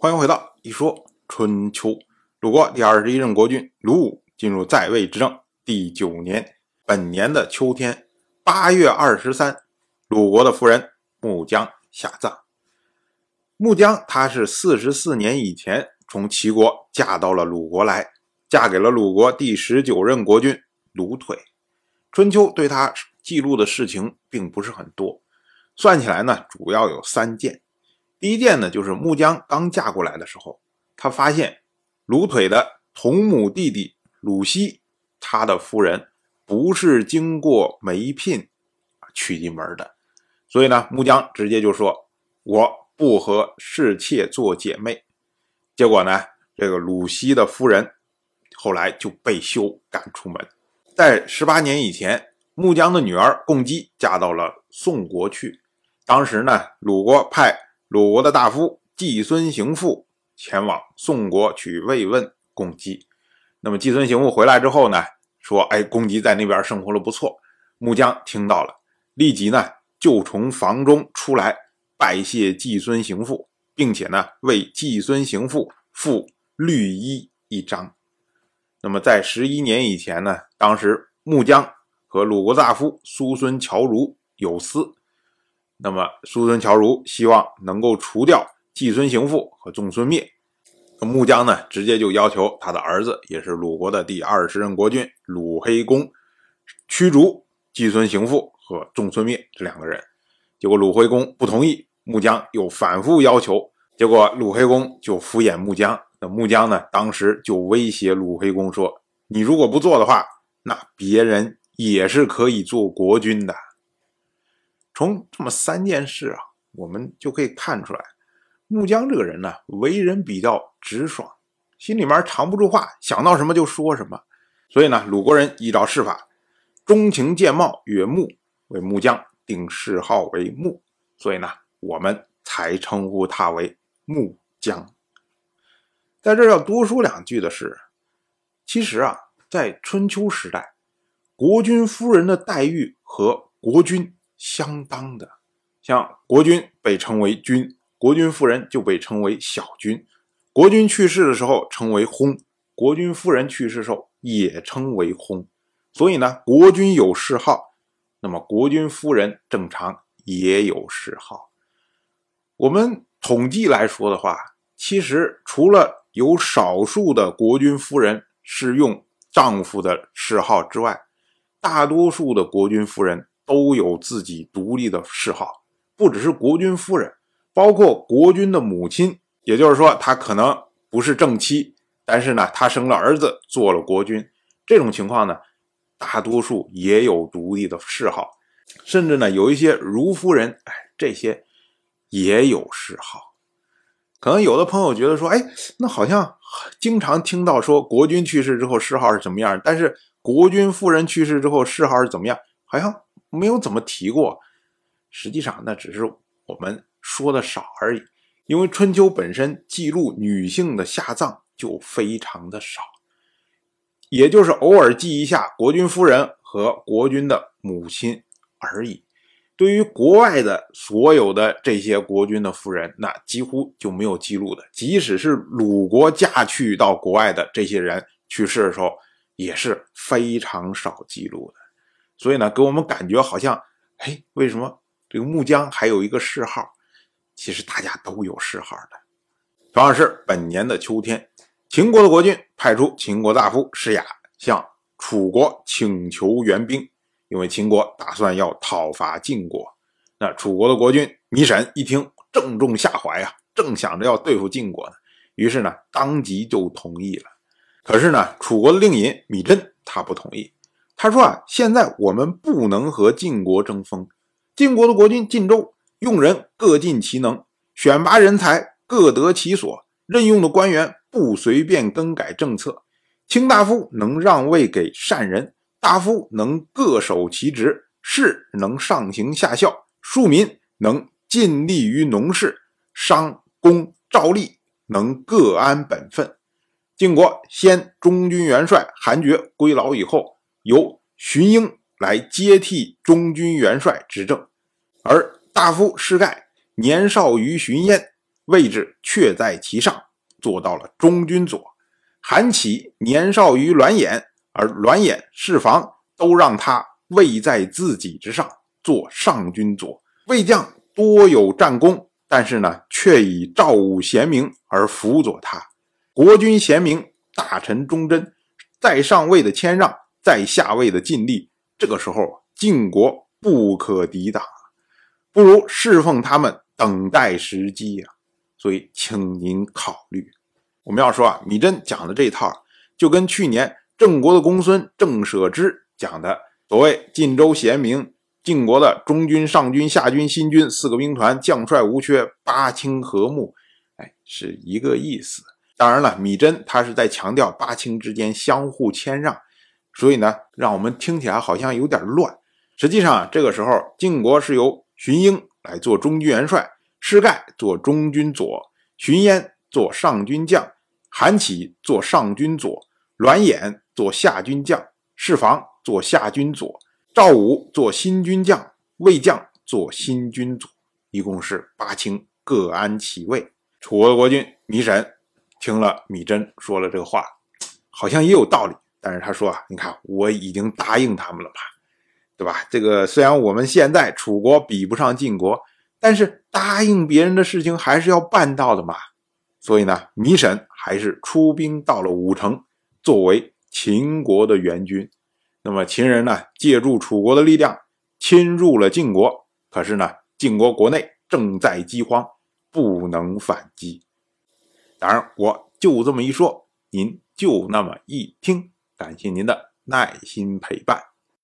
欢迎回到一说春秋。鲁国第二十一任国君鲁武进入在位执政第九年，本年的秋天八月二十三，鲁国的夫人穆姜下葬。穆姜她是四十四年以前从齐国嫁到了鲁国来，嫁给了鲁国第十九任国君鲁腿。春秋对她记录的事情并不是很多，算起来呢，主要有三件。第一件呢，就是穆姜刚嫁过来的时候，她发现鲁腿的同母弟弟鲁西，他的夫人不是经过媒聘娶进门的，所以呢，穆姜直接就说：“我不和侍妾做姐妹。”结果呢，这个鲁西的夫人后来就被休赶出门。在十八年以前，穆姜的女儿共姬嫁到了宋国去，当时呢，鲁国派。鲁国的大夫季孙行父前往宋国去慰问公姬。那么季孙行父回来之后呢，说：“哎，公姬在那边生活的不错。”穆姜听到了，立即呢就从房中出来拜谢季孙行父，并且呢为季孙行父付绿衣一张。那么在十一年以前呢，当时穆姜和鲁国大夫苏孙侨如有私。那么，叔孙侨如希望能够除掉季孙行父和仲孙灭。那穆姜呢，直接就要求他的儿子，也是鲁国的第二十任国君鲁黑公，驱逐季孙行父和仲孙灭这两个人。结果鲁黑公不同意，穆姜又反复要求，结果鲁黑公就敷衍穆姜。那穆姜呢，当时就威胁鲁黑公说：“你如果不做的话，那别人也是可以做国君的。”从这么三件事啊，我们就可以看出来，穆姜这个人呢，为人比较直爽，心里面藏不住话，想到什么就说什么。所以呢，鲁国人依照谥法，钟情见貌曰穆，为穆姜定谥号为穆，所以呢，我们才称呼他为穆姜。在这要多说两句的是，其实啊，在春秋时代，国君夫人的待遇和国君。相当的，像国君被称为君，国君夫人就被称为小君。国君去世的时候称为薨，国君夫人去世时候也称为薨。所以呢，国君有谥号，那么国君夫人正常也有谥号。我们统计来说的话，其实除了有少数的国君夫人是用丈夫的谥号之外，大多数的国君夫人。都有自己独立的谥号，不只是国君夫人，包括国君的母亲，也就是说，她可能不是正妻，但是呢，她生了儿子做了国君，这种情况呢，大多数也有独立的谥号，甚至呢，有一些如夫人，哎，这些也有谥号。可能有的朋友觉得说，哎，那好像经常听到说国君去世之后谥号是怎么样，但是国君夫人去世之后谥号是怎么样，好像。没有怎么提过，实际上那只是我们说的少而已。因为春秋本身记录女性的下葬就非常的少，也就是偶尔记一下国君夫人和国君的母亲而已。对于国外的所有的这些国君的夫人，那几乎就没有记录的。即使是鲁国嫁去到国外的这些人去世的时候，也是非常少记录的。所以呢，给我们感觉好像，哎，为什么这个穆姜还有一个谥号？其实大家都有谥号的。同样是本年的秋天，秦国的国君派出秦国大夫施雅向楚国请求援兵，因为秦国打算要讨伐晋国。那楚国的国君米沈一听，正中下怀啊，正想着要对付晋国呢，于是呢，当即就同意了。可是呢，楚国的令尹米真他不同意。他说啊，现在我们不能和晋国争锋。晋国的国君晋州用人各尽其能，选拔人才各得其所，任用的官员不随便更改政策。卿大夫能让位给善人，大夫能各守其职，士能上行下效，庶民能尽力于农事，商公赵吏能各安本分。晋国先中军元帅韩厥归老以后。由荀英来接替中军元帅执政，而大夫施盖年少于荀嫣，位置却在其上，做到了中军左。韩起年少于栾衍，而栾衍、释防都让他位在自己之上，做上军左。魏将多有战功，但是呢，却以赵武贤明而辅佐他。国君贤明，大臣忠贞，在上位的谦让，在下位的尽力。这个时候，晋国不可抵挡，不如侍奉他们，等待时机呀。所以，请您考虑。我们要说啊，米真讲的这套，就跟去年郑国的公孙郑舍之讲的所谓晋州贤明，晋国的中军、上军、下军、新军四个兵团，将帅无缺，八卿和睦，哎，是一个意思。当然了，米真他是在强调八卿之间相互谦让，所以呢，让我们听起来好像有点乱。实际上啊，这个时候晋国是由荀英来做中军元帅，施盖做中军左，荀嫣做上军将。韩起做上军左，栾衍做下军将，释防做下军左，赵武做新军将，魏将做新军左，一共是八卿各安其位。楚国国君米审听了米真说了这个话，好像也有道理，但是他说啊，你看我已经答应他们了吧，对吧？这个虽然我们现在楚国比不上晋国，但是答应别人的事情还是要办到的嘛。所以呢，米审还是出兵到了武城，作为秦国的援军。那么秦人呢，借助楚国的力量侵入了晋国。可是呢，晋国国内正在饥荒，不能反击。当然，我就这么一说，您就那么一听。感谢您的耐心陪伴。